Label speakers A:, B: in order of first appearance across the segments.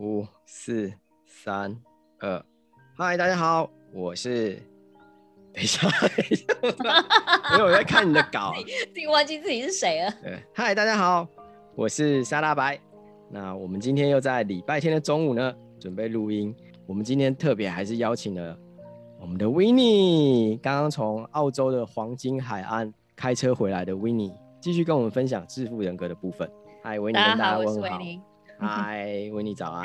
A: 五四三二，嗨，大家好，我是，等一下，等一下，因为我在看你的稿，
B: 自己忘记自己是谁了。
A: 对，嗨，大家好，我是沙大白。那我们今天又在礼拜天的中午呢，准备录音。我们今天特别还是邀请了我们的 Winnie，刚刚从澳洲的黄金海岸开车回来的 Winnie，继续跟我们分享致富人格的部分。嗨，Winnie，跟大家问好。嗨，维尼早安。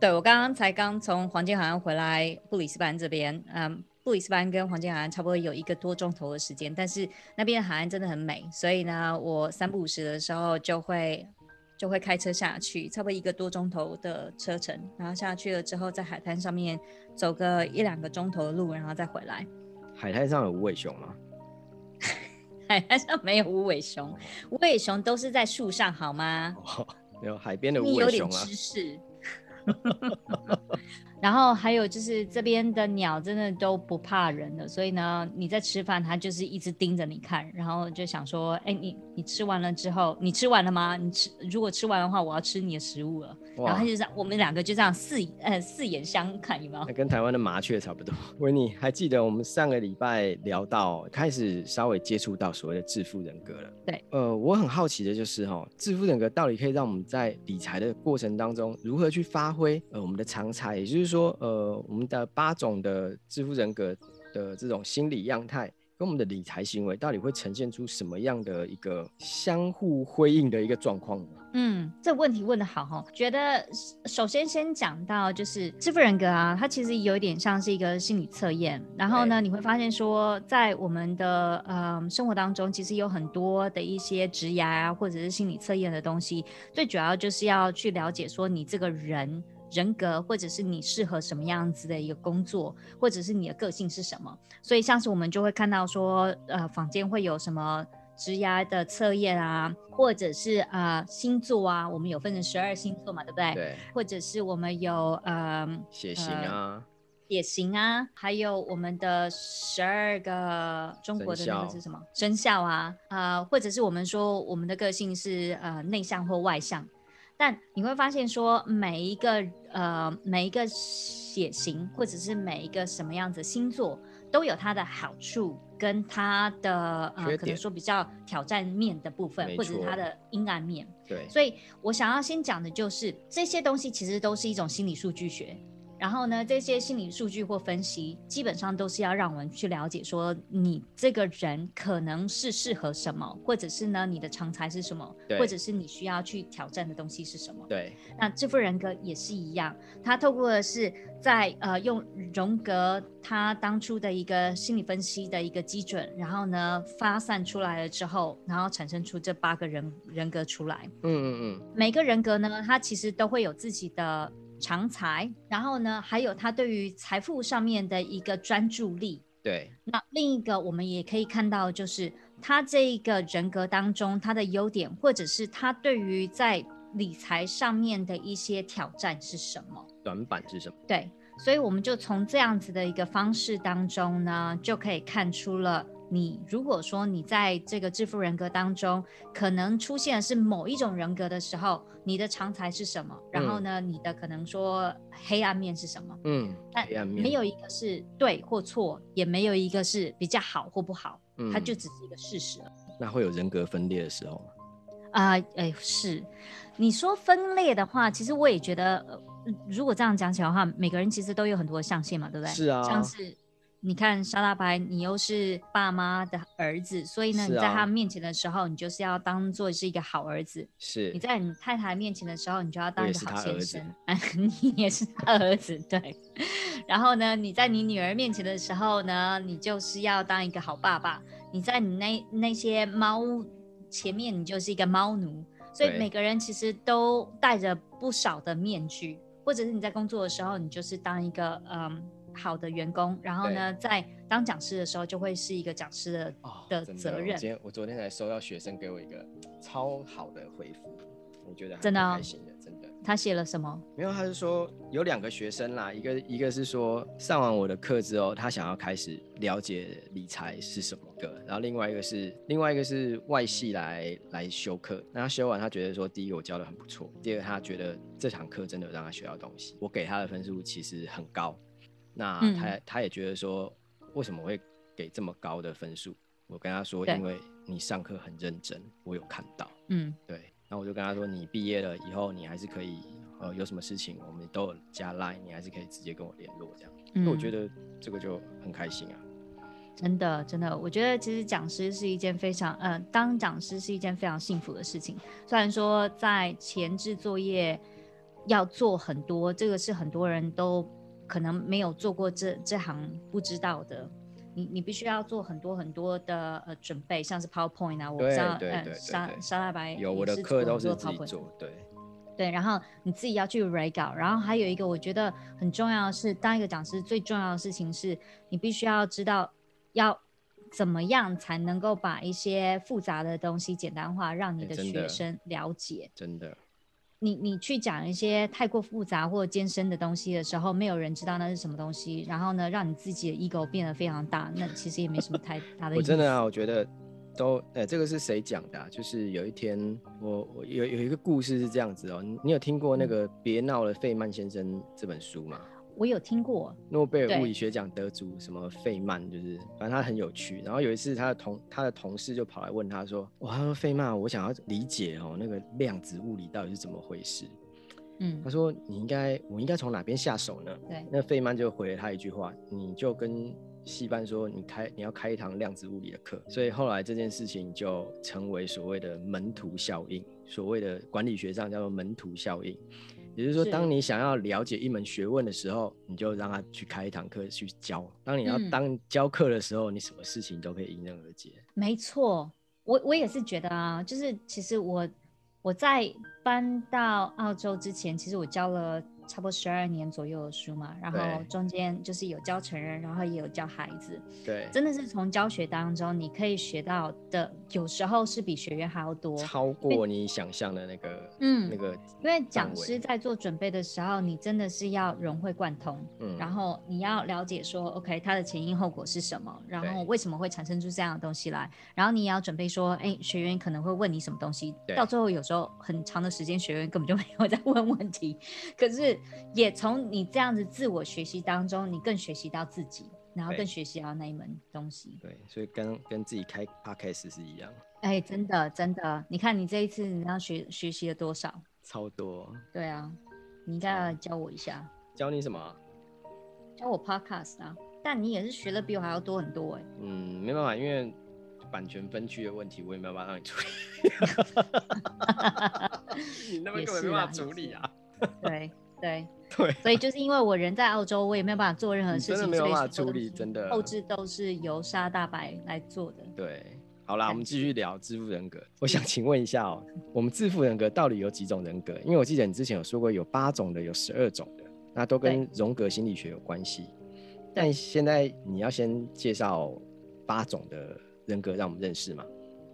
B: 对，我刚刚才刚从黄金海岸回来布里斯班这边，嗯，布里斯班跟黄金海岸差不多有一个多钟头的时间，但是那边的海岸真的很美，所以呢，我三不五时的时候就会就会开车下去，差不多一个多钟头的车程，然后下去了之后，在海滩上面走个一两个钟头的路，然后再回来。
A: 海滩上有无尾熊吗？
B: 海滩上没有无尾熊，无尾熊都是在树上，好吗？
A: 没有海边的无尾熊啊。
B: 然后还有就是这边的鸟真的都不怕人的，所以呢，你在吃饭，它就是一直盯着你看，然后就想说，哎，你你吃完了之后，你吃完了吗？你吃如果吃完的话，我要吃你的食物了。然后就这样，我们两个就这样四呃四眼相看，有没有？
A: 跟台湾的麻雀差不多。维尼还记得我们上个礼拜聊到，开始稍微接触到所谓的致富人格了。
B: 对，
A: 呃，我很好奇的就是哈，致富人格到底可以让我们在理财的过程当中如何去发挥呃我们的长才，也就是说呃我们的八种的致富人格的这种心理样态。跟我们的理财行为到底会呈现出什么样的一个相互辉映的一个状况呢？
B: 嗯，这问题问的好哈。觉得首先先讲到就是致富人格啊，它其实有一点像是一个心理测验。然后呢，你会发现说，在我们的呃生活当中，其实有很多的一些职涯啊，或者是心理测验的东西，最主要就是要去了解说你这个人。人格，或者是你适合什么样子的一个工作，或者是你的个性是什么？所以，像是我们就会看到说，呃，坊间会有什么职涯的测验啊，或者是啊、呃、星座啊，我们有分成十二星座嘛，对不对？
A: 对。
B: 或者是我们有呃
A: 血型啊，
B: 血型啊，还有我们的十二个中国的那个是什么生肖啊？呃，或者是我们说我们的个性是呃内向或外向。但你会发现，说每一个呃每一个血型，或者是每一个什么样子星座，都有它的好处跟它的呃可能说比较挑战面的部分，或者是它的阴暗面。
A: 对，
B: 所以我想要先讲的就是这些东西，其实都是一种心理数据学。然后呢，这些心理数据或分析，基本上都是要让我们去了解，说你这个人可能是适合什么，或者是呢，你的长才是什么，或者是你需要去挑战的东西是什么。
A: 对。那
B: 这副人格也是一样，他透过的是在呃用荣格他当初的一个心理分析的一个基准，然后呢发散出来了之后，然后产生出这八个人人格出来。
A: 嗯嗯嗯。
B: 每个人格呢，他其实都会有自己的。长才，然后呢，还有他对于财富上面的一个专注力。
A: 对。
B: 那另一个我们也可以看到，就是他这一个人格当中他的优点，或者是他对于在理财上面的一些挑战是什么？
A: 短板是什么？
B: 对。所以我们就从这样子的一个方式当中呢，就可以看出了。你如果说你在这个致富人格当中，可能出现的是某一种人格的时候，你的常才是什么？嗯、然后呢，你的可能说黑暗面是什么？
A: 嗯，
B: 但没有一个是对或错，也没有一个是比较好或不好，嗯、它就只是一个事实。
A: 那会有人格分裂的时候吗？
B: 啊、呃，哎，是。你说分裂的话，其实我也觉得，呃、如果这样讲起来的话，每个人其实都有很多的象限嘛，对不对？
A: 是啊，
B: 像是。你看沙大白，你又是爸妈的儿子，所以呢，啊、你在他面前的时候，你就是要当做是一个好儿子。
A: 是。
B: 你在你太太面前的时候，你就要当一个好先生。你也是他儿子，对。然后呢，你在你女儿面前的时候呢，你就是要当一个好爸爸。你在你那那些猫前面，你就是一个猫奴。所以每个人其实都戴着不少的面具，或者是你在工作的时候，你就是当一个嗯。好的员工，然后呢，在当讲师的时候，就会是一个讲师的、哦、的责任。
A: 今天我昨天才收到学生给我一个超好的回复，我觉得很
B: 真的
A: 开心的，真的。
B: 他写了什么？
A: 没有，他是说有两个学生啦，一个一个是说上完我的课之后，他想要开始了解理财是什么个，然后另外一个是另外一个是外系来来修课，那他修完他觉得说，第一个我教的很不错，第二个他觉得这堂课真的让他学到东西，我给他的分数其实很高，那他、嗯、他也觉得说为什么会给这么高的分数？我跟他说，因为你上课很认真，我有看到，嗯，对。那我就跟他说，你毕业了以后，你还是可以，呃，有什么事情我们都有加 line，你还是可以直接跟我联络这样。嗯，我觉得这个就很开心啊。
B: 真的，真的，我觉得其实讲师是一件非常，呃，当讲师是一件非常幸福的事情。虽然说在前置作业要做很多，这个是很多人都可能没有做过这这行不知道的。你你必须要做很多很多的呃准备，像是 PowerPoint 啊，我不知道，呃，沙沙大白
A: 有我的课都是自己做，对
B: 对，然后你自己要去 write 稿，然后还有一个我觉得很重要的是，当一个讲师最重要的事情是你必须要知道要怎么样才能够把一些复杂的东西简单化，让你的学生了解，
A: 真的。真的
B: 你你去讲一些太过复杂或艰深的东西的时候，没有人知道那是什么东西，然后呢，让你自己的 ego 变得非常大，那其实也没什么太大的意思。
A: 我真的啊，我觉得都，这个是谁讲的、啊？就是有一天，我我有有一个故事是这样子哦，你你有听过那个《别闹了，费曼先生》这本书吗？
B: 我有听过
A: 诺贝尔物理学奖得主什么费曼，就是反正他很有趣。然后有一次他的同他的同事就跑来问他说：“哇，他说费曼，我想要理解哦那个量子物理到底是怎么回事。”嗯，他说：“你应该我应该从哪边下手呢？”对，那费曼就回了他一句话：“你就跟系办说，你开你要开一堂量子物理的课。”所以后来这件事情就成为所谓的门徒效应，所谓的管理学上叫做门徒效应。也就是说，当你想要了解一门学问的时候，你就让他去开一堂课去教。当你要当教课的时候，嗯，你什么事情都可以迎刃而解。
B: 没错，我我也是觉得啊，就是其实我我在搬到澳洲之前，其实我教了。差不多十二年左右的书嘛，然后中间就是有教成人，然后也有教孩子。
A: 对，
B: 真的是从教学当中你可以学到的，有时候是比学员还要多，
A: 超过你想象的那个，嗯，那个。
B: 因为讲师在做准备的时候，你真的是要融会贯通，嗯，然后你要了解说，OK，它的前因后果是什么，然后为什么会产生出这样的东西来，然后你也要准备说，哎，学员可能会问你什么东西，到最后有时候很长的时间，学员根本就没有在问问题，可是。也从你这样子自我学习当中，你更学习到自己，然后更学习到那一门东西。
A: 对，所以跟跟自己开 podcast 是一样。
B: 哎、欸，真的真的，你看你这一次你要学学习了多少？
A: 超多。对
B: 啊，你应该要教我一下。
A: 教你什么？
B: 教我 podcast 啊！但你也是学的比我还要多很多哎、欸。
A: 嗯，没办法，因为版权分区的问题，我也没有办法让你处理。你那边根本没办法处理啊。
B: 对。对 对，所以就是因为我人在澳洲，我也没有办法做任何事情，
A: 真的没有办法处理，真的
B: 后置都是由沙大白来做的。
A: 对，好啦，我们继续聊自负人格。我想请问一下哦、喔，我们自负人格到底有几种人格？因为我记得你之前有说过有八种的，有十二种的，那都跟荣格心理学有关系。但现在你要先介绍八种的人格，让我们认识吗？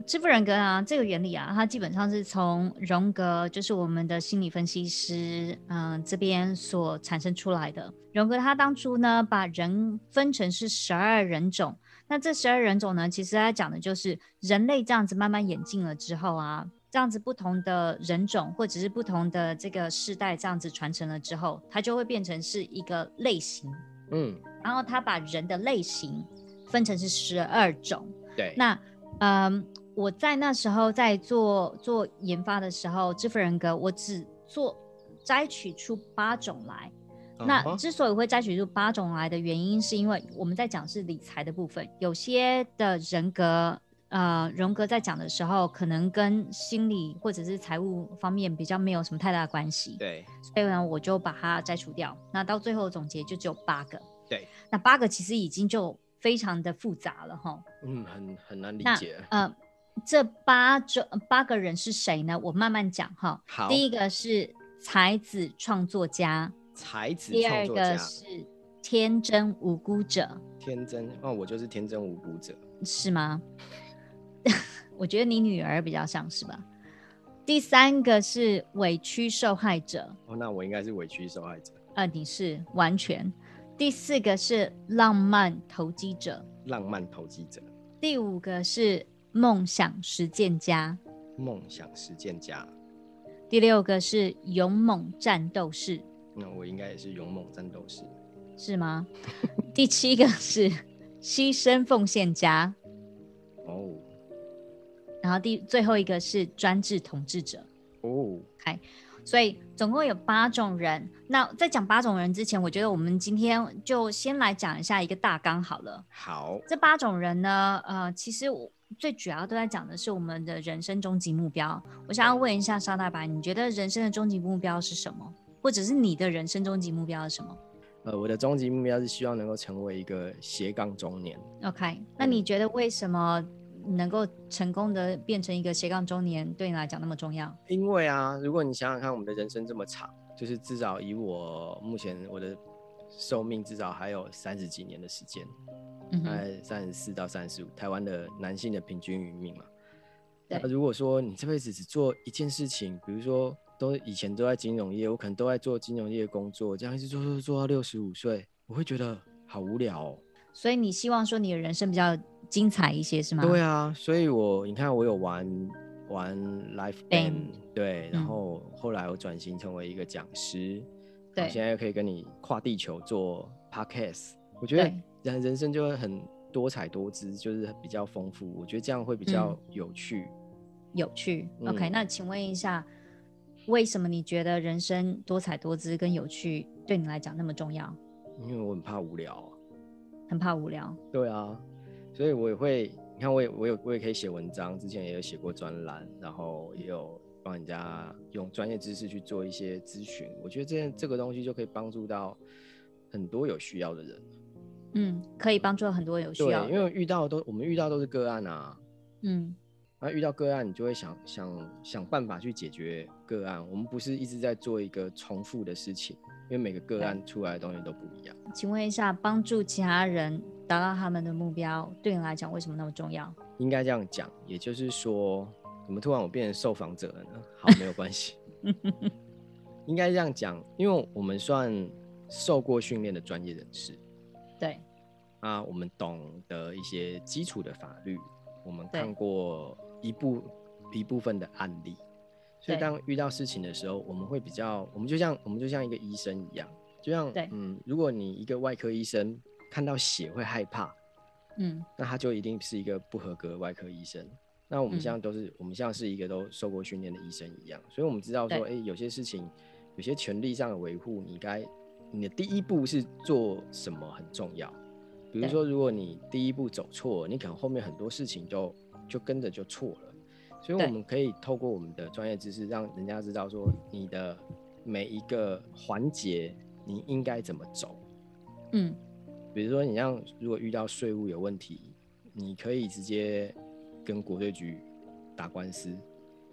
B: 自负人格啊，这个原理啊，它基本上是从荣格，就是我们的心理分析师，嗯、呃，这边所产生出来的。荣格他当初呢，把人分成是十二人种。那这十二人种呢，其实他讲的就是人类这样子慢慢演进了之后啊，这样子不同的人种或者是不同的这个世代这样子传承了之后，它就会变成是一个类型。嗯，然后他把人的类型分成是十二种。
A: 对，
B: 那嗯。我在那时候在做做研发的时候，支付人格我只做摘取出八种来。Uh. 那之所以会摘取出八种来的原因，是因为我们在讲是理财的部分，有些的人格，呃，荣格在讲的时候，可能跟心理或者是财务方面比较没有什么太大的关系。
A: 对，
B: 所以呢，我就把它摘除掉。那到最后总结就只有八个。
A: 对，
B: 那八个其实已经就非常的复杂了哈。
A: 嗯，很很难理解。
B: 呃。这八种八个人是谁呢？我慢慢讲哈。
A: 好，
B: 第一个是才子创作家，
A: 才子。
B: 第二个是天真无辜者，
A: 天真，那、哦、我就是天真无辜者，
B: 是吗？我觉得你女儿比较像是吧？第三个是委屈受害者。
A: 哦，那我应该是委屈受害者。
B: 呃，你是完全。第四个是浪漫投机者。
A: 浪漫投机者。
B: 第五个是梦想实践家。
A: 梦想实践家。
B: 第六个是勇猛战斗士。
A: 那我应该也是勇猛战斗士。
B: 是吗？第七个是牺牲奉献家。
A: 哦。
B: 然后第最后一个是专制统治者。
A: 哦。
B: OK，所以总共有八种人。那在讲八种人之前，我觉得我们今天就先来讲一下一个大纲好了。
A: 好。
B: 这八种人呢，呃，其实我最主要都在讲的是我们的人生终极目标。我想要问一下沙大白，你觉得人生的终极目标是什么？或者是你的人生终极目标是什么？
A: 呃，我的终极目标是希望能够成为一个斜杠中年。
B: OK，那你觉得为什么能够成功的变成一个斜杠中年，对你来讲那么重要？
A: 因为啊，如果你想想看，我们的人生这么长，就是至少以我目前我的寿命至少还有三十几年的时间，大概三十四到三十五，台湾的男性的平均余命嘛。对。那如果说你这辈子只做一件事情，比如说。都以前都在金融业，我可能都在做金融业工作，这样一直做做做到六十五岁，我会觉得好无聊哦。
B: 所以你希望说你的人生比较精彩一些，是吗？
A: 对啊，所以我你看我有玩玩 life band，对，然后后来我转型成为一个讲师，对，现在又可以跟你跨地球做 podcast，我觉得人人生就会很多彩多姿，就是比较丰富，我觉得这样会比较有趣。嗯、
B: 有趣，OK，、嗯、那请问一下。为什么你觉得人生多彩多姿跟有趣对你来讲那么重要？
A: 因为我很怕无聊啊，
B: 很怕无聊。
A: 对啊，所以我也会，你看，我也我有我也可以写文章，之前也有写过专栏，然后也有帮人家用专业知识去做一些咨询。我觉得这这个东西就可以帮助到很多有需要的人。
B: 嗯，可以帮助很多有需要的。
A: 对，因为遇到都我们遇到都是个案啊。
B: 嗯。
A: 那遇到个案，你就会想想想办法去解决个案。我们不是一直在做一个重复的事情，因为每个个案出来的东西都不一样。
B: 请问一下，帮助其他人达到他们的目标，对你来讲为什么那么重要？
A: 应该这样讲，也就是说，怎么突然我变成受访者了呢？好，没有关系。应该这样讲，因为我们算受过训练的专业人士。
B: 对。
A: 啊，我们懂得一些基础的法律，我们看过。一部一部分的案例，所以当遇到事情的时候，我们会比较，我们就像我们就像一个医生一样，就像嗯，如果你一个外科医生看到血会害怕，嗯，那他就一定是一个不合格的外科医生。那我们现在都是，嗯、我们像是一个都受过训练的医生一样，所以我们知道说，哎、欸，有些事情，有些权利上的维护，你该你的第一步是做什么很重要。比如说，如果你第一步走错，你可能后面很多事情就。就跟着就错了，所以我们可以透过我们的专业知识，让人家知道说你的每一个环节你应该怎么走。嗯，比如说你像如果遇到税务有问题，你可以直接跟国税局打官司。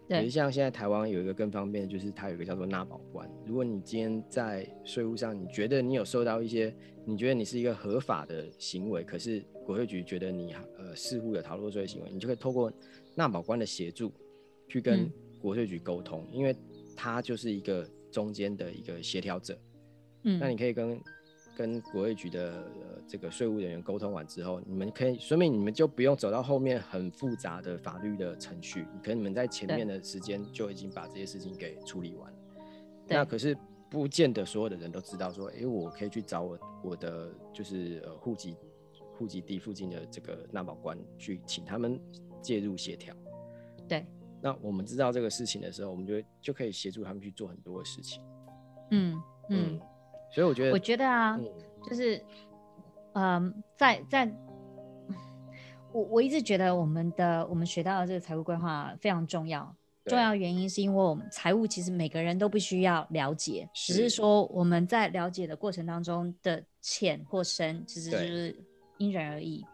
A: 对，像现在台湾有一个更方便的，就是它有一个叫做纳保官。如果你今天在税务上你觉得你有受到一些，你觉得你是一个合法的行为，可是国税局觉得你呃似乎有逃漏税行为，你就可以透过纳保官的协助去跟国税局沟通，嗯，因为他就是一个中间的一个协调者。嗯，那你可以跟。跟国税局的、呃、这个税务人员沟通完之后，你们可以说明你们就不用走到后面很复杂的法律的程序，可能你们在前面的时间就已经把这些事情给处理完了。那可是不见得所有的人都知道说，哎、欸，我可以去找我我的就是呃户籍户籍地附近的这个纳保官去请他们介入协调。
B: 对。
A: 那我们知道这个事情的时候，我们就就可以协助他们去做很多的事情。
B: 嗯嗯。嗯
A: 所以我觉得，
B: 我觉得啊，嗯、就是，嗯，在在，我我一直觉得我们的我们学到的这个财务规划非常重要。重要原因是因为我们财务其实每个人都必须要了解，只是说我们在了解的过程当中的浅或深，其实就是因人而异。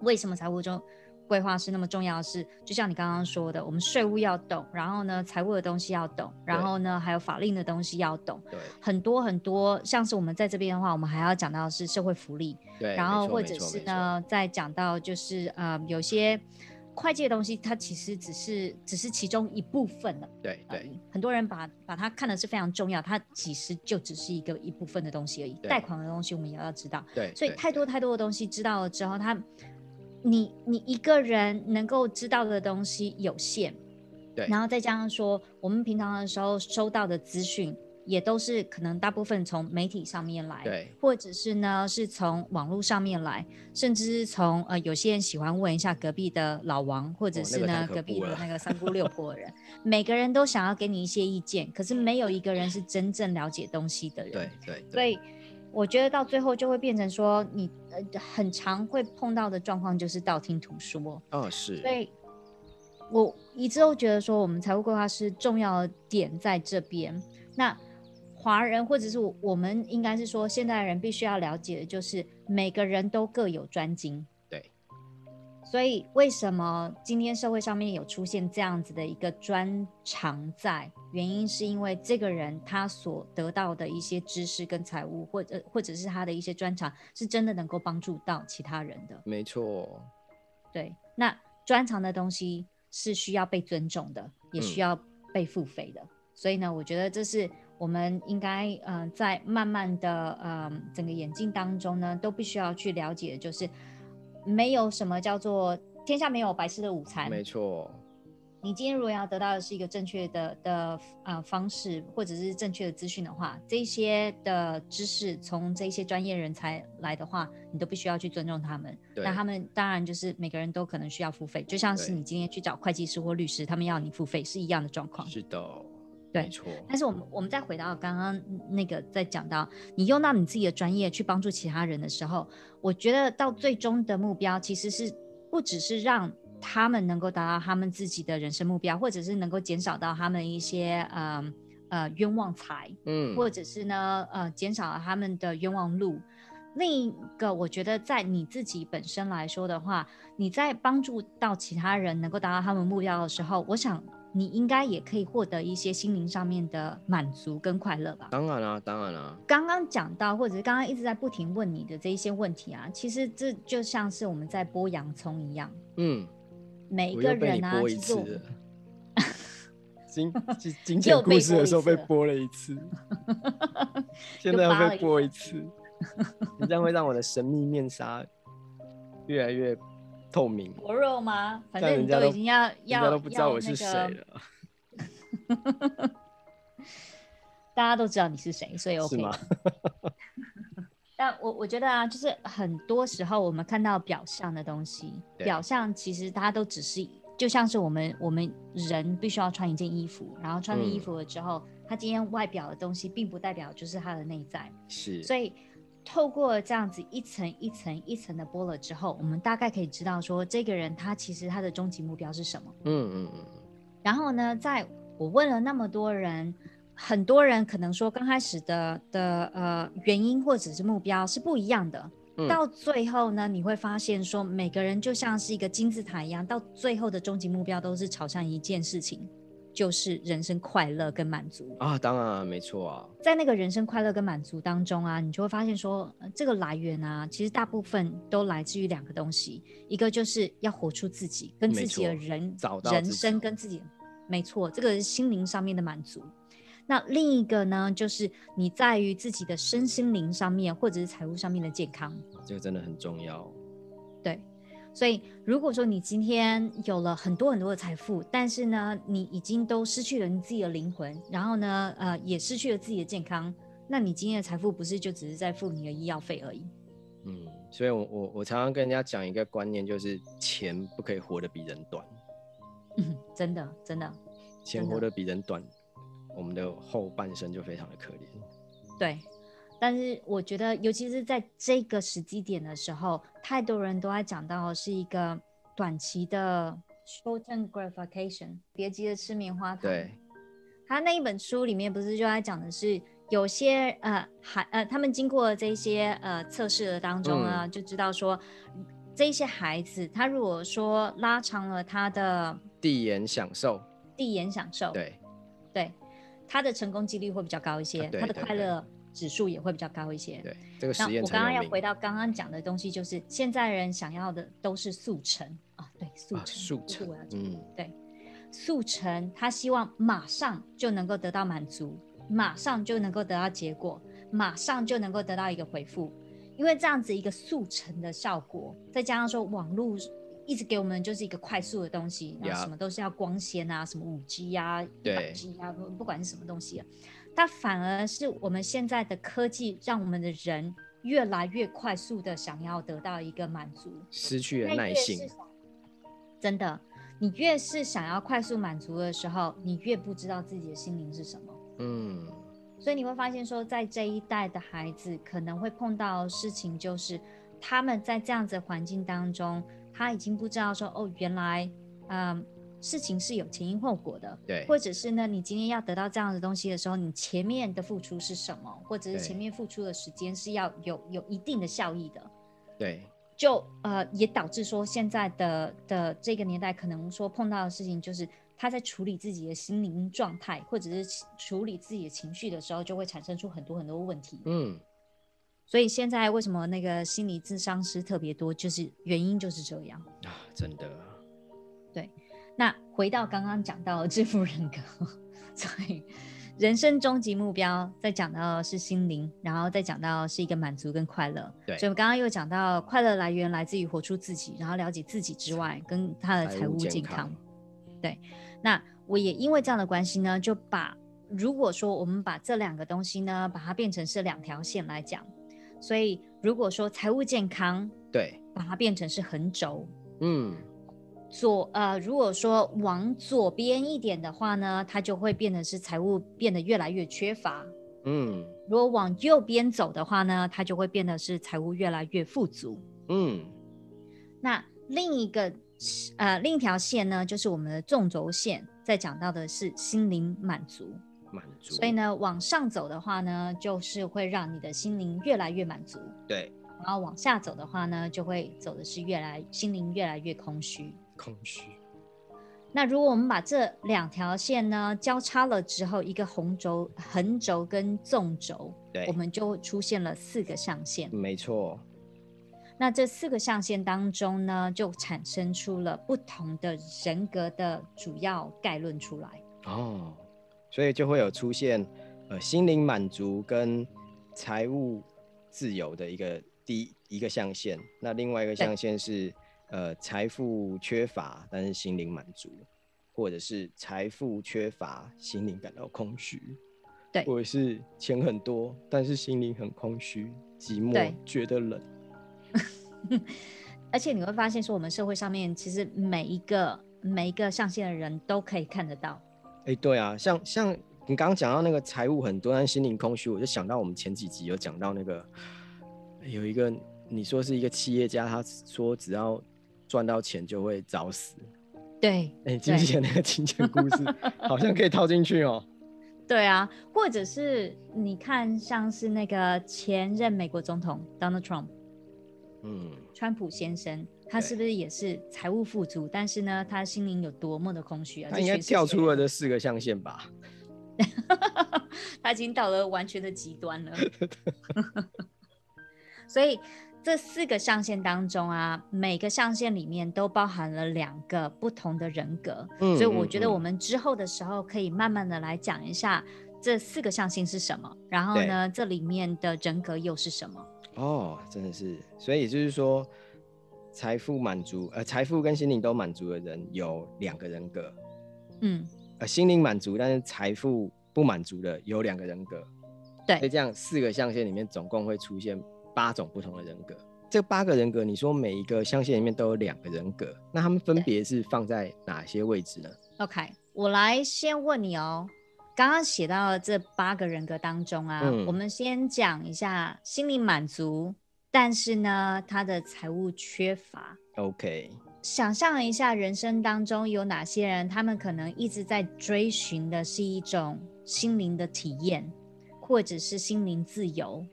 B: 为什么财务中？规划是那么重要的事，就像你刚刚说的，我们税务要懂，然后呢，财务的东西要懂，然后呢，还有法令的东西要懂，对，很多很多，像是我们在这边的话，我们还要讲到的是社会福利，对，然后或者是呢，再讲到就是呃，有些会计的东西，它其实只是只是其中一部分的。
A: 对对，
B: 很多人把把它看的是非常重要，它其实就只是一个一部分的东西而已。贷款的东西我们也要知道。
A: 对，
B: 所以太多太多的东西知道了之后，他你你一个人能够知道的东西有限。
A: 对，
B: 然后再加上说，我们平常的时候收到的资讯。也都是可能大部分从媒体上面来，
A: 对，
B: 或者是呢是从网络上面来，甚至是从呃有些人喜欢问一下隔壁的老王，或者是呢、哦那个、隔壁的那个三姑六婆的人，每个人都想要给你一些意见，可是没有一个人是真正了解东西的人，
A: 对对，对。
B: 所以我觉得到最后就会变成说，你呃很常会碰到的状况就是道听途说。
A: 哦，是。
B: 所以我一直都觉得说，我们财务规划师重要的点在这边。那华人或者是我们应该是说，现代人必须要了解的就是每个人都各有专精。
A: 对。
B: 所以为什么今天社会上面有出现这样子的一个专长在？原因是因为这个人他所得到的一些知识跟财务，或者或者是他的一些专长，是真的能够帮助到其他人的。
A: 没错。对。
B: 那专长的东西是需要被尊重的，也需要被付费的。嗯。所以呢，我觉得这是。我们应该呃，在慢慢的呃整个演进当中呢，都必须要去了解，就是没有什么叫做天下没有白吃的午餐。
A: 没错。
B: 你今天如果要得到的是一个正确的的呃方式，或者是正确的资讯的话，这些的知识从这些专业人才来的话，你都必须要去尊重他们。那他们当然就是每个人都可能需要付费，就像是你今天去找会计师或律师，他们要你付费是一样的状况。
A: 是的。
B: 对，没错。但是我们我们再回到刚刚那个，在讲到你用到你自己的专业去帮助其他人的时候，我觉得到最终的目标其实是不只是让他们能够达到他们自己的人生目标，或者是能够减少到他们一些呃呃冤枉财，嗯，或者是呢呃减少了他们的冤枉路。另一个，我觉得在你自己本身来说的话，你在帮助到其他人能够达到他们目标的时候，我想。你应该也可以获得一些心灵上面的满足跟快乐吧？
A: 当然啦、啊，当然啦、啊。
B: 刚刚讲到，或者是刚刚一直在不停问你的这一些问题啊，其实这就像是我们在剥洋葱一样。嗯。每一个人啊，其实
A: 金金钱故事的时候被播了一次，现在要被播一次，你这样会让我的神秘面纱越来越。透明
B: 薄弱吗？反正你都已经要要，
A: 人家都不知道我是谁了。
B: 大家都知道你是谁，所以 OK。但我我觉得啊，就是很多时候我们看到表象的东西，表象其实大家都只是，就像是我们我们人必须要穿一件衣服，然后穿了衣服了之后，他、嗯、今天外表的东西，并不代表就是他的内在。
A: 是，
B: 所以。透过这样子一层一层一层的剥了之后，我们大概可以知道说，这个人他其实他的终极目标是什么。嗯嗯嗯。然后呢，在我问了那么多人，很多人可能说刚开始的的呃原因或者是目标是不一样的。嗯。到最后呢，你会发现说，每个人就像是一个金字塔一样，到最后的终极目标都是朝向一件事情。就是人生快乐跟满足
A: 啊，当然、啊、没错啊。
B: 在那个人生快乐跟满足当中啊，你就会发现说，这个来源啊，其实大部分都来自于两个东西，一个就是要活出自己，跟自己的人
A: 找到
B: 人生跟自己，没错，这个是心灵上面的满足。那另一个呢，就是你在于自己的身心灵上面，或者是财务上面的健康，
A: 这个真的很重要。
B: 对。所以，如果说你今天有了很多很多的财富，但是呢，你已经都失去了你自己的灵魂，然后呢，呃，也失去了自己的健康，那你今天的财富不是就只是在付你的医药费而已？
A: 嗯，所以我我我常常跟人家讲一个观念，就是钱不可以活得比人短。
B: 嗯，真的真的，
A: 钱活得比人短，我们的后半生就非常的可怜。
B: 对。但是我觉得，尤其是在这个时机点的时候，太多人都在讲到是一个短期的 short-term gratification，别急着吃棉花糖。
A: 对，
B: 他那一本书里面不是就在讲的是，有些呃孩呃他们经过这些呃测试的当中呢，嗯、就知道说，这些孩子他如果说拉长了他的
A: 递延享受，
B: 递延享受，
A: 对
B: 对，他的成功几率会比较高一些，啊、对对对，他的快乐。指数也会比较高一些。
A: 对，这个实验。
B: 那我刚刚要回到刚刚讲的东西，就是现在人想要的都是速成啊，对，速成，
A: 速成，嗯，
B: 对，速成，他希望马上就能够得到满足，马上就能够得到结果，马上就能够得到一个回复，因为这样子一个速成的效果，再加上说网络一直给我们就是一个快速的东西，然后什么都是要光纤啊，什么五 G 啊、一百 G 啊，不管是什么东西啊，它反而是我们现在的科技让我们的人越来越快速的想要得到一个满足，
A: 失去了耐性。
B: 真的，你越是想要快速满足的时候，你越不知道自己的心灵是什么。
A: 嗯，
B: 所以你会发现说，在这一代的孩子可能会碰到的事情，就是他们在这样子的环境当中，他已经不知道说，哦，原来，嗯，事情是有前因后果的。
A: 对。
B: 或者是呢，你今天要得到这样的东西的时候，你前面的付出是什么？或者是前面付出的时间是要有有一定的效益的。
A: 对。
B: 就呃，也导致说现在的的这个年代，可能说碰到的事情，就是他在处理自己的心灵状态，或者是处理自己的情绪的时候，就会产生出很多很多问题。
A: 嗯，
B: 所以现在为什么那个心理智商师特别多，就是原因就是这样
A: 啊，真的。
B: 对，那回到刚刚讲到的致富人格，所以。人生终极目标，再讲到是心灵，然后再讲到是一个满足跟快乐。
A: 对，
B: 所以我们刚刚又讲到快乐来源来自于活出自己，然后了解自己之外，跟他的财务。健康对，那我也因为这样的关系呢，就把如果说我们把这两个东西呢，把它变成是两条线来讲，所以如果说财务健康，
A: 对，
B: 把它变成是横轴，
A: 嗯。
B: 左呃，如果说往左边一点的话呢，它就会变得是财务变得越来越缺乏。
A: 嗯，
B: 如果往右边走的话呢，它就会变得是财务越来越富足。
A: 嗯，
B: 那另一个呃另一条线呢，就是我们的纵轴线，在讲到的是心灵满足。
A: 满足。
B: 所以呢，往上走的话呢，就是会让你的心灵越来越满足。
A: 对。
B: 然后往下走的话呢，就会走的是越来心灵越来越空虚。
A: 空虚。
B: 那如果我们把这两条线呢交叉了之后，一个横轴、横轴跟纵轴，
A: 对，
B: 我们就出现了四个象限。
A: 没错。
B: 那这四个象限当中呢，就产生出了不同的人格的主要概论出来。
A: 哦，所以就会有出现呃心灵满足跟财务自由的一个第一一个象限。那另外一个象限是。呃，财富缺乏，但是心灵满足，或者是财富缺乏，心灵感到空虚，
B: 对，
A: 或者是钱很多，但是心灵很空虚、寂寞，觉得冷。
B: 而且你会发现，说我们社会上面其实每一个每一个象限的人都可以看得到。
A: 哎、欸，对啊，像像你刚刚讲到那个财务很多，但心灵空虚，我就想到我们前几集有讲到那个有一个你说是一个企业家，他说只要赚到钱就会早死，
B: 对，
A: 哎、欸，记不记得那个金钱故事？好像可以套进去哦。
B: 对啊，或者是你看，像是那个前任美国总统 Donald Trump，
A: 嗯，
B: 川普先生，他是不是也是财务富足？但是呢，他心灵有多么的空虚啊？
A: 他应该跳出了这四个象限吧？
B: 他已经到了完全的极端了，所以。这四个象限当中啊，每个象限里面都包含了两个不同的人格，嗯，所以我觉得我们之后的时候可以慢慢的来讲一下这四个象限是什么，然后呢，这里面的人格又是什么？
A: 哦，真的是，所以也就是说，财富满足，呃，财富跟心灵都满足的人有两个人格，
B: 嗯，
A: 呃，心灵满足，但是财富不满足的有两个人格，
B: 对，
A: 所以这样四个象限里面总共会出现。八种不同的人格，这八个人格，你说每一个象限里面都有两个人格，那他们分别是放在哪些位置呢
B: ？OK，我来先问你哦，刚刚写到的这八个人格当中啊，嗯、我们先讲一下心灵满足，但是呢，他的财务缺乏。
A: OK，
B: 想象一下人生当中有哪些人，他们可能一直在追寻的是一种心灵的体验，或者是心灵自由。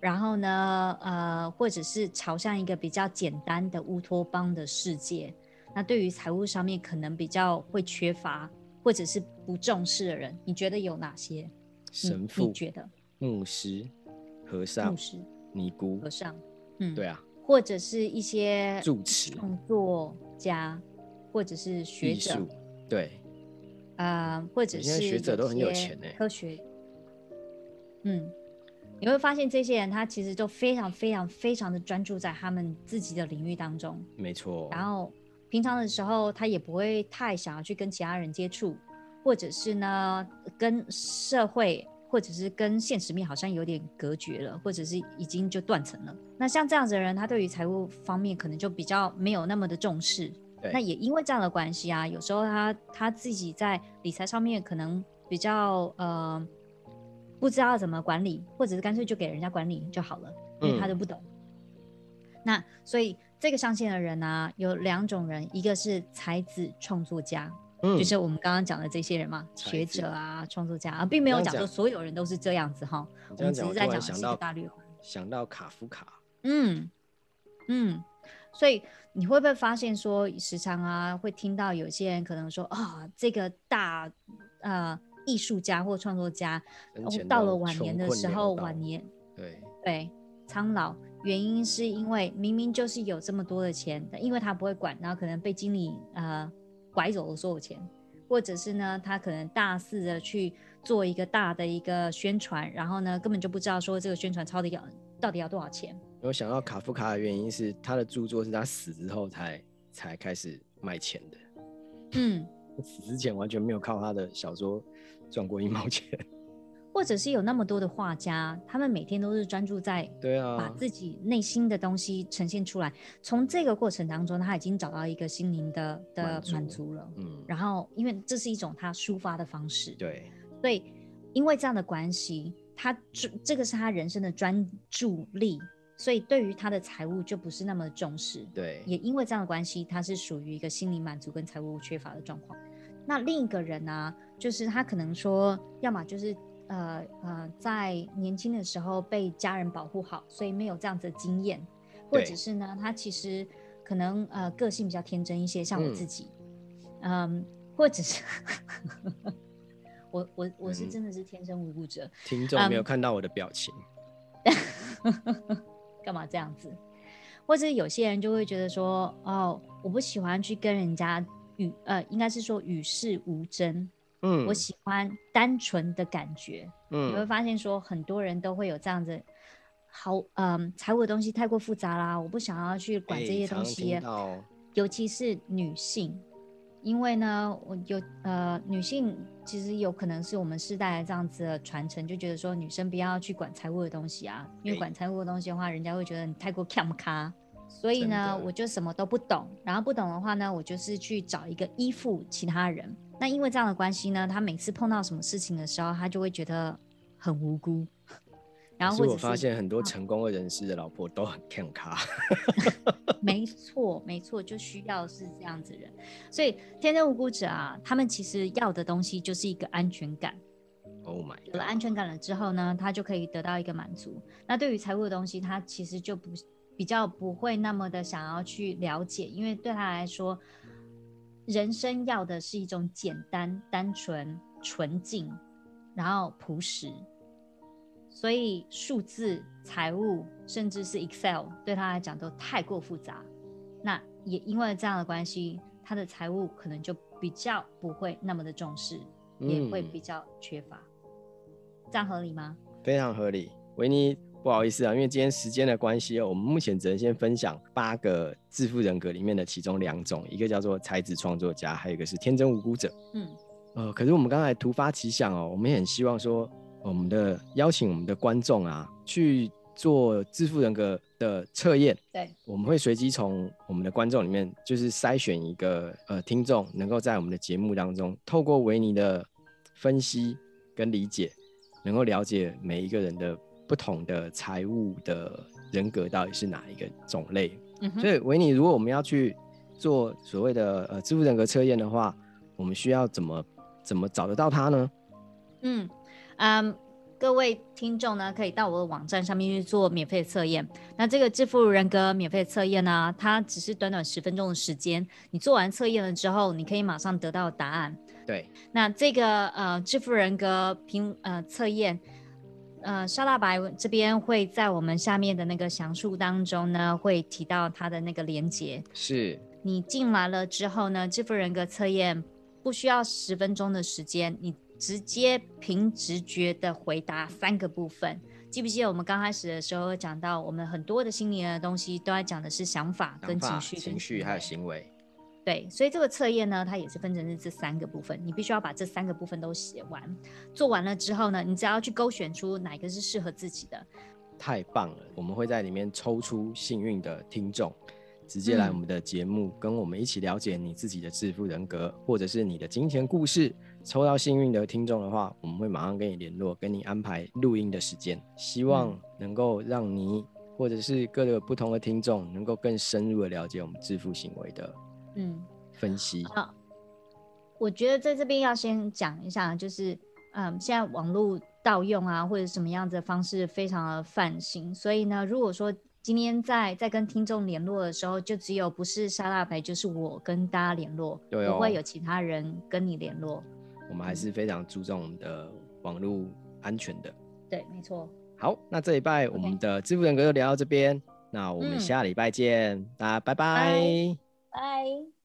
B: 然后呢，呃，或者是朝向一个比较简单的乌托邦的世界。那对于财务上面可能比较会缺乏，或者是不重视的人，你觉得有哪些？
A: 神父？
B: 你觉得？
A: 牧师、和尚、
B: 牧师、
A: 尼姑、
B: 和尚，嗯，
A: 对啊。
B: 或者是一些
A: 住持、
B: 创作家，或者是学者，
A: 对，
B: 呃，或者是
A: 学者都很有钱呢，
B: 科学，嗯，你会发现这些人他其实都非常非常非常的专注在他们自己的领域当中，
A: 没错。
B: 然后平常的时候他也不会太想要去跟其他人接触，或者是呢跟社会。或者是跟现实面好像有点隔绝了，或者是已经就断层了。那像这样子的人，他对于财务方面可能就比较没有那么的重视。那也因为这样的关系啊，有时候他他自己在理财上面可能比较呃不知道怎么管理，或者是干脆就给人家管理就好了，因为他都不懂。嗯、那所以这个上线的人呢、啊，有两种人，一个是才子创作家。嗯、就是我们刚刚讲的这些人嘛，学者啊，创作家啊，并没有讲说所有人都是这样子哈。我们只是在讲的是一个大略。
A: 想到卡夫卡。
B: 嗯嗯，所以你会不会发现说，时常啊会听到有些人可能说啊，这个大呃艺术家或创作家，到了晚年的时候，晚年
A: 对
B: 对苍老，原因是因为明明就是有这么多的钱，因为他不会管，然后可能被经理呃。拐走了所有钱，或者是呢，他可能大肆的去做一个大的一个宣传，然后呢，根本就不知道说这个宣传超的要到底要多少钱。
A: 我想到卡夫卡的原因是他的著作是他死之后才才开始卖钱的，
B: 嗯，
A: 死之前完全没有靠他的小说赚过一毛钱。
B: 或者是有那么多的画家，他们每天都是专注在对啊，把自己内心的东西呈现出来。从这个过程当中，他已经找到一个心灵的的满足了。嗯，然后因为这是一种他抒发的方式。
A: 对，
B: 所以因为这样的关系，他这这个是他人生的专注力，所以对于他的财务就不是那么重视。
A: 对，
B: 也因为这样的关系，他是属于一个心理满足跟财务缺乏的状况。那另一个人呢、啊，就是他可能说，要么就是。呃呃，在年轻的时候被家人保护好，所以没有这样子的经验，或者是呢，他其实可能呃个性比较天真一些，像我自己，嗯，嗯或者是 我我我是真的是天生无辜者，
A: 听众没有看到我的表情，
B: 干嘛这样子？或者有些人就会觉得说，哦，我不喜欢去跟人家与呃，应该是说与世无争。嗯，我喜欢单纯的感觉。嗯，你会发现说很多人都会有这样子，好，嗯，财务的东西太过复杂啦，我不想要去管这些东西。欸、尤其是女性，因为呢，我有呃，女性其实有可能是我们世代这样子的传承，就觉得说女生不要去管财务的东西啊，因为管财务的东西的话，人家会觉得你太过 cam 卡。所以呢，我就什么都不懂，然后不懂的话呢，我就是去找一个依附其他人。那因为这样的关系呢，他每次碰到什么事情的时候，他就会觉得很无辜。然后或者是，
A: 我发现很多成功的人士的老婆都很看卡。
B: 没错，没错，就需要是这样子的人。所以天真无辜者啊，他们其实要的东西就是一个安全感。
A: Oh my！
B: 有了安全感了之后呢，他就可以得到一个满足。那对于财务的东西，他其实就不比较不会那么的想要去了解，因为对他来说。人生要的是一种简单、单纯、纯净，然后朴实。所以数字、财务，甚至是 Excel，对他来讲都太过复杂。那也因为这样的关系，他的财务可能就比较不会那么的重视，嗯、也会比较缺乏。这样合理吗？
A: 非常合理，维尼。不好意思啊，因为今天时间的关系，我们目前只能先分享八个致富人格里面的其中两种，一个叫做才子创作家，还有一个是天真无辜者。
B: 嗯，
A: 呃，可是我们刚才突发奇想哦，我们也很希望说，我们的邀请我们的观众啊去做致富人格的测验。
B: 对，
A: 我们会随机从我们的观众里面，就是筛选一个呃听众，能够在我们的节目当中，透过维尼的分析跟理解，能够了解每一个人的。不同的财务的人格到底是哪一个种类？嗯、所以维尼，如果我们要去做所谓的呃支付人格测验的话，我们需要怎么怎么找得到它呢？
B: 嗯嗯，各位听众呢，可以到我的网站上面去做免费测验。那这个致富人格免费测验呢，它只是短短十分钟的时间，你做完测验了之后，你可以马上得到答案。
A: 对，
B: 那这个呃致富人格评呃测验。呃，沙大白这边会在我们下面的那个详述当中呢，会提到他的那个连接。
A: 是
B: 你进来了之后呢，支付人格测验不需要十分钟的时间，你直接凭直觉的回答三个部分。记不记得我们刚开始的时候讲到，我们很多的心理的东西都在讲的是想法跟情绪、
A: 情绪还有行为。
B: 对，所以这个测验呢，它也是分成是这三个部分，你必须要把这三个部分都写完。做完了之后呢，你只要去勾选出哪个是适合自己的。
A: 太棒了！我们会在里面抽出幸运的听众，直接来我们的节目，嗯、跟我们一起了解你自己的致富人格，或者是你的金钱故事。抽到幸运的听众的话，我们会马上跟你联络，跟你安排录音的时间。希望能够让你或者是各个不同的听众，能够更深入的了解我们致富行为的。嗯，分析。
B: 好，我觉得在这边要先讲一下，就是，嗯，现在网络盗用啊，或者什么样子的方式非常的泛行，所以呢，如果说今天在在跟听众联络的时候，就只有不是沙拉白，就是我跟大家联络，对哦，不会有其他人跟你联络。
A: 我们还是非常注重我们的网络安全的。
B: 对，没错。
A: 好，那这礼拜我们的支付人格就聊到这边.那我们下礼拜见，嗯、大家拜拜。
B: 拜。